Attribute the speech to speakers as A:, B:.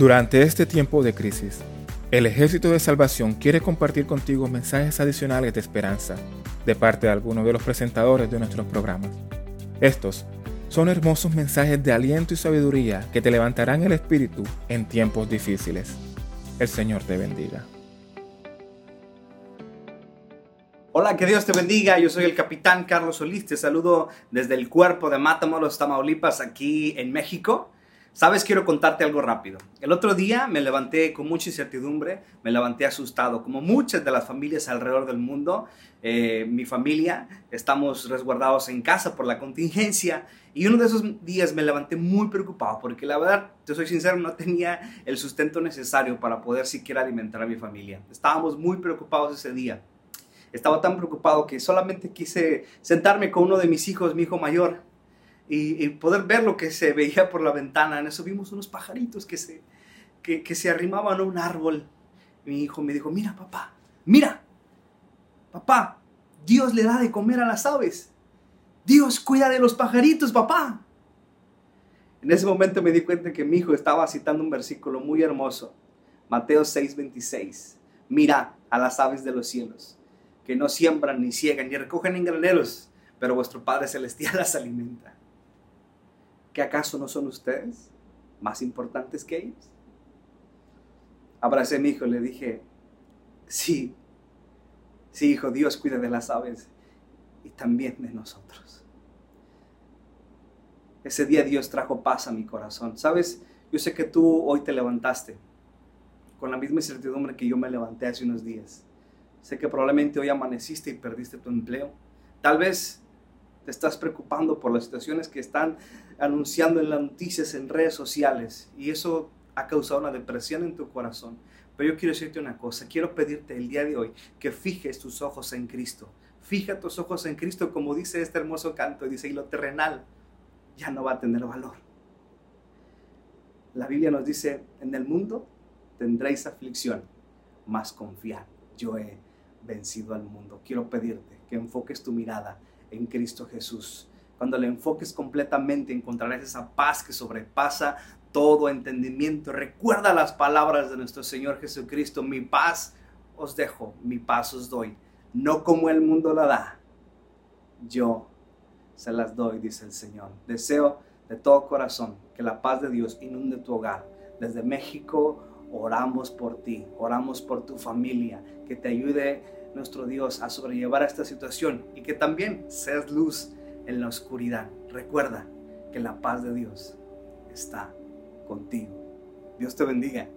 A: Durante este tiempo de crisis, el Ejército de Salvación quiere compartir contigo mensajes adicionales de esperanza de parte de algunos de los presentadores de nuestros programas. Estos son hermosos mensajes de aliento y sabiduría que te levantarán el espíritu en tiempos difíciles. El Señor te bendiga.
B: Hola, que Dios te bendiga. Yo soy el capitán Carlos Solís. Te saludo desde el cuerpo de Matamoros, Tamaulipas, aquí en México. Sabes, quiero contarte algo rápido. El otro día me levanté con mucha incertidumbre, me levanté asustado, como muchas de las familias alrededor del mundo. Eh, mi familia, estamos resguardados en casa por la contingencia y uno de esos días me levanté muy preocupado porque la verdad, te soy sincero, no tenía el sustento necesario para poder siquiera alimentar a mi familia. Estábamos muy preocupados ese día. Estaba tan preocupado que solamente quise sentarme con uno de mis hijos, mi hijo mayor, y, poder ver lo que se veía por la ventana. En eso vimos unos pajaritos que se, que, se arrimaban a un árbol. Mi hijo me dijo, mira papá, mira, papá, Dios le da de comer a las aves. Dios cuida de los pajaritos, papá. En ese momento me di cuenta que mi hijo estaba citando un versículo muy hermoso. Mateo 6:26. Mira a las aves de los cielos, que no siembran ni ciegan ni recogen en graneros, pero vuestro Padre Celestial las alimenta. ¿Que acaso no son ustedes más importantes que ellos? Abracé a mi hijo y le dije, sí, sí, hijo, Dios cuida de las aves y también de nosotros. Ese día Dios trajo paz a mi corazón. Sabes, yo sé que tú hoy te levantaste con la misma incertidumbre que yo me levanté hace unos días. Sé que probablemente hoy amaneciste y perdiste tu empleo. Tal vez estás preocupando por las situaciones que están anunciando en las noticias, en redes sociales, y eso ha causado una depresión en tu corazón. Pero yo quiero decirte una cosa, quiero pedirte el día de hoy que fijes tus ojos en Cristo. Fija tus ojos en Cristo, como dice este hermoso canto, dice, y lo terrenal ya no va a tener valor. La Biblia nos dice, en el mundo tendréis aflicción, mas confiad, yo he vencido al mundo. Quiero pedirte que enfoques tu mirada en Cristo Jesús. Cuando le enfoques completamente encontrarás esa paz que sobrepasa todo entendimiento. Recuerda las palabras de nuestro Señor Jesucristo. Mi paz os dejo, mi paz os doy. No como el mundo la da. Yo se las doy, dice el Señor. Deseo de todo corazón que la paz de Dios inunde tu hogar. Desde México oramos por ti, oramos por tu familia, que te ayude nuestro Dios a sobrellevar esta situación y que también seas luz en la oscuridad. Recuerda que la paz de Dios está contigo. Dios te bendiga.